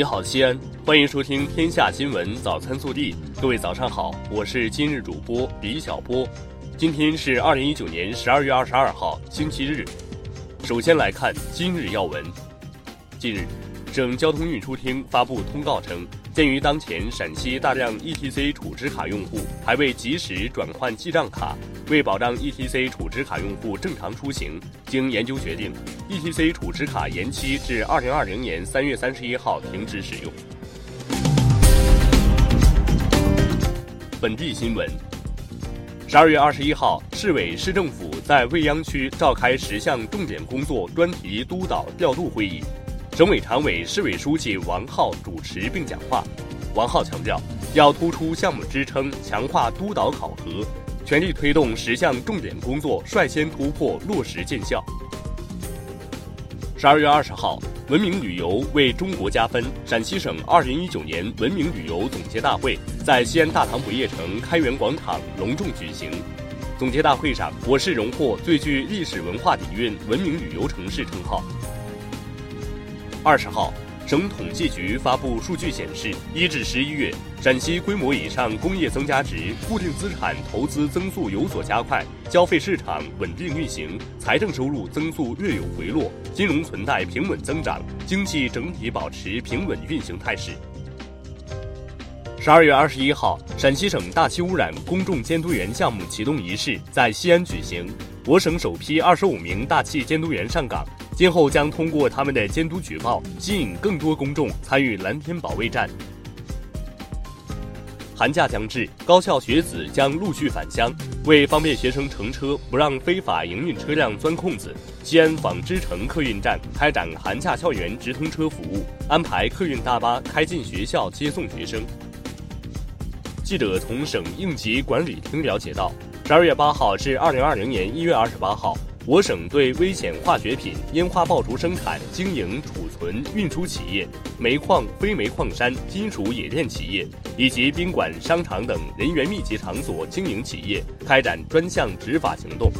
你好，西安，欢迎收听《天下新闻早餐速递》。各位早上好，我是今日主播李小波。今天是二零一九年十二月二十二号，星期日。首先来看今日要闻。近日，省交通运输厅发布通告称，鉴于当前陕西大量 ETC 储值卡用户还未及时转换记账卡，为保障 ETC 储值卡用户正常出行，经研究决定，ETC 储值卡延期至二零二零年三月三十一号停止使用。本地新闻：十二月二十一号，市委市政府在未央区召开十项重点工作专题督导调度会议。省委常委、市委书记王浩主持并讲话。王浩强调，要突出项目支撑，强化督导考核，全力推动十项重点工作率先突破落实见效。十二月二十号，文明旅游为中国加分。陕西省二零一九年文明旅游总结大会在西安大唐不夜城开元广场隆重举行。总结大会上，我市荣获最具历史文化底蕴文明旅游城市称号。二十号，省统计局发布数据显示，一至十一月，陕西规模以上工业增加值、固定资产投资增速有所加快，消费市场稳定运行，财政收入增速略有回落，金融存贷平稳增长，经济整体保持平稳运行态势。十二月二十一号，陕西省大气污染公众监督员项目启动仪式在西安举行，我省首批二十五名大气监督员上岗。今后将通过他们的监督举报，吸引更多公众参与蓝天保卫战。寒假将至，高校学子将陆续返乡。为方便学生乘车，不让非法营运车辆钻空子，西安纺织城客运站开展寒假校园直通车服务，安排客运大巴开进学校接送学生。记者从省应急管理厅了解到，十二月八号至二零二零年一月二十八号。我省对危险化学品、烟花爆竹生产、经营、储存、运输企业、煤矿、非煤矿山、金属冶炼企业以及宾馆、商场等人员密集场所经营企业开展专项执法行动。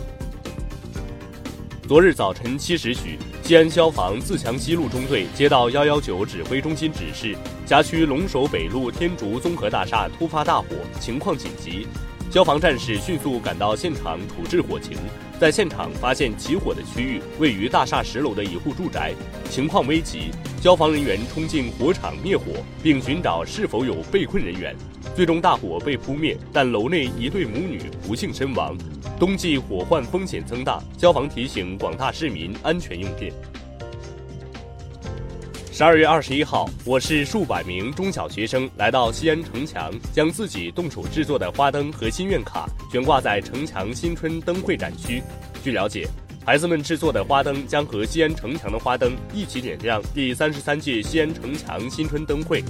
昨日早晨七时许，西安消防自强西路中队接到幺幺九指挥中心指示，辖区龙首北路天竺综合大厦突发大火，情况紧急。消防战士迅速赶到现场处置火情。在现场发现起火的区域位于大厦十楼的一户住宅，情况危急，消防人员冲进火场灭火，并寻找是否有被困人员。最终大火被扑灭，但楼内一对母女不幸身亡。冬季火患风险增大，消防提醒广大市民安全用电。十二月二十一号，我市数百名中小学生来到西安城墙，将自己动手制作的花灯和心愿卡悬挂在城墙新春灯会展区。据了解，孩子们制作的花灯将和西安城墙的花灯一起点亮第三十三届西安城墙新春灯会。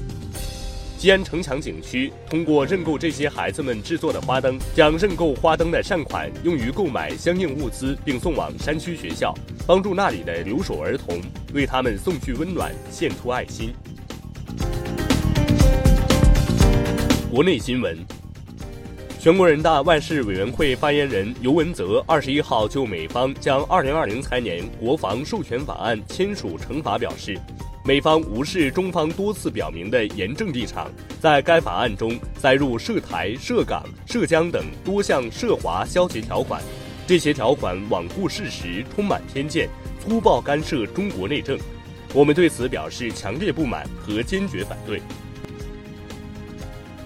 西安城墙景区通过认购这些孩子们制作的花灯，将认购花灯的善款用于购买相应物资，并送往山区学校，帮助那里的留守儿童，为他们送去温暖，献出爱心。国内新闻：全国人大外事委员会发言人尤文泽二十一号就美方将二零二零财年国防授权法案签署惩罚表示。美方无视中方多次表明的严正立场，在该法案中载入涉台、涉港、涉疆等多项涉华消极条款，这些条款罔顾事实，充满偏见，粗暴干涉中国内政。我们对此表示强烈不满和坚决反对。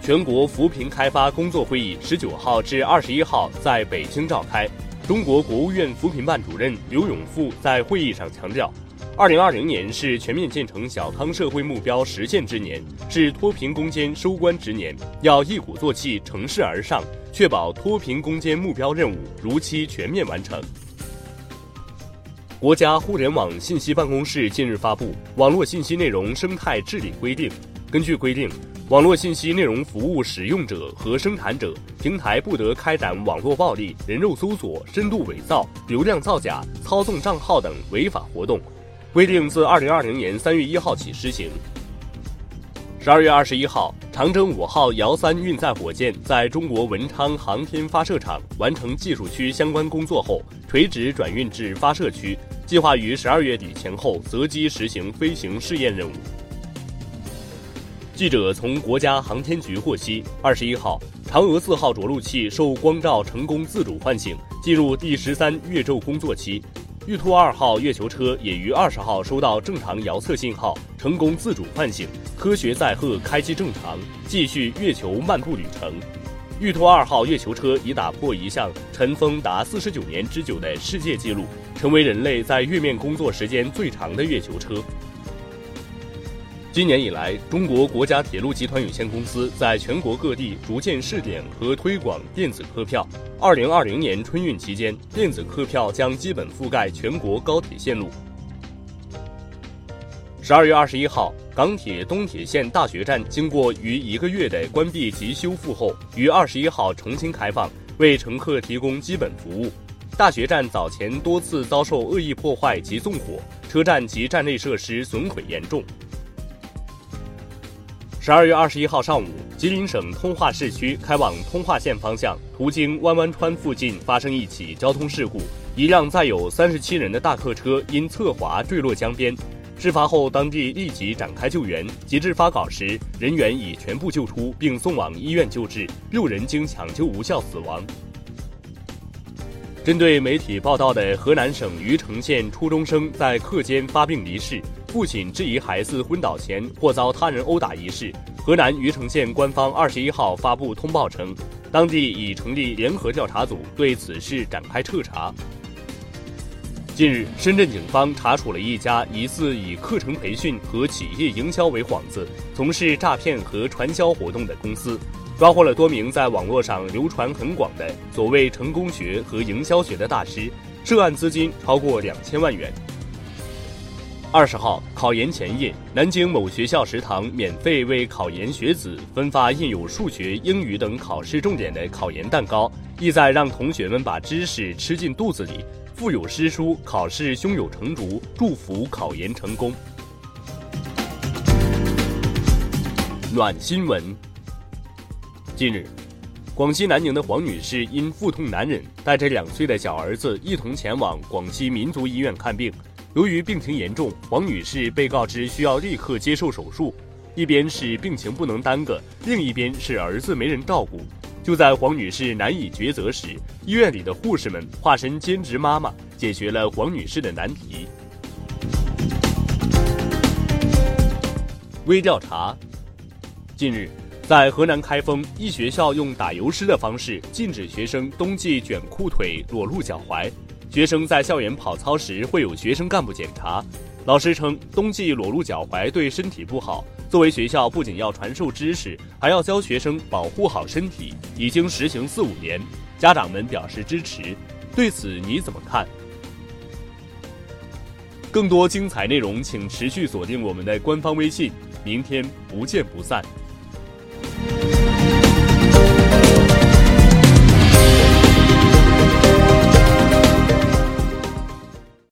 全国扶贫开发工作会议十九号至二十一号在北京召开，中国国务院扶贫办主任刘永富在会议上强调。二零二零年是全面建成小康社会目标实现之年，是脱贫攻坚收官之年，要一鼓作气，乘势而上，确保脱贫攻坚目标任务如期全面完成。国家互联网信息办公室近日发布《网络信息内容生态治理规定》，根据规定，网络信息内容服务使用者和生产者，平台不得开展网络暴力、人肉搜索、深度伪造、流量造假、操纵账号等违法活动。规定自二零二零年三月一号起施行。十二月二十一号，长征五号遥三运载火箭在中国文昌航天发射场完成技术区相关工作后，垂直转运至发射区，计划于十二月底前后择机实行飞行试验任务。记者从国家航天局获悉，二十一号，嫦娥四号着陆器受光照成功自主唤醒，进入第十三月昼工作期。玉兔二号月球车也于二十号收到正常遥测信号，成功自主唤醒，科学载荷开机正常，继续月球漫步旅程。玉兔二号月球车已打破一项尘封达四十九年之久的世界纪录，成为人类在月面工作时间最长的月球车。今年以来，中国国家铁路集团有限公司在全国各地逐渐试点和推广电子客票。二零二零年春运期间，电子客票将基本覆盖全国高铁线路。十二月二十一号，港铁东铁线大学站经过逾一个月的关闭及修复后，于二十一号重新开放，为乘客提供基本服务。大学站早前多次遭受恶意破坏及纵火，车站及站内设施损毁严重。十二月二十一号上午，吉林省通化市区开往通化县方向，途经弯弯川附近发生一起交通事故，一辆载有三十七人的大客车因侧滑坠落江边。事发后，当地立即展开救援，截至发稿时，人员已全部救出并送往医院救治，六人经抢救无效死亡。针对媒体报道的河南省虞城县初中生在课间发病离世。父亲质疑孩子昏倒前或遭他人殴打一事，河南虞城县官方二十一号发布通报称，当地已成立联合调查组对此事展开彻查。近日，深圳警方查处了一家疑似以课程培训和企业营销为幌子，从事诈骗和传销活动的公司，抓获了多名在网络上流传很广的所谓成功学和营销学的大师，涉案资金超过两千万元。二十号考研前夜，南京某学校食堂免费为考研学子分发印有数学、英语等考试重点的考研蛋糕，意在让同学们把知识吃进肚子里。腹有诗书，考试胸有成竹，祝福考研成功。暖新闻。近日，广西南宁的黄女士因腹痛难忍，带着两岁的小儿子一同前往广西民族医院看病。由于病情严重，黄女士被告知需要立刻接受手术。一边是病情不能耽搁，另一边是儿子没人照顾。就在黄女士难以抉择时，医院里的护士们化身兼职妈妈，解决了黄女士的难题。微调查：近日，在河南开封，一学校用打油诗的方式禁止学生冬季卷裤腿、裸露脚踝。学生在校园跑操时会有学生干部检查，老师称冬季裸露脚踝对身体不好。作为学校，不仅要传授知识，还要教学生保护好身体，已经实行四五年，家长们表示支持。对此你怎么看？更多精彩内容，请持续锁定我们的官方微信。明天不见不散。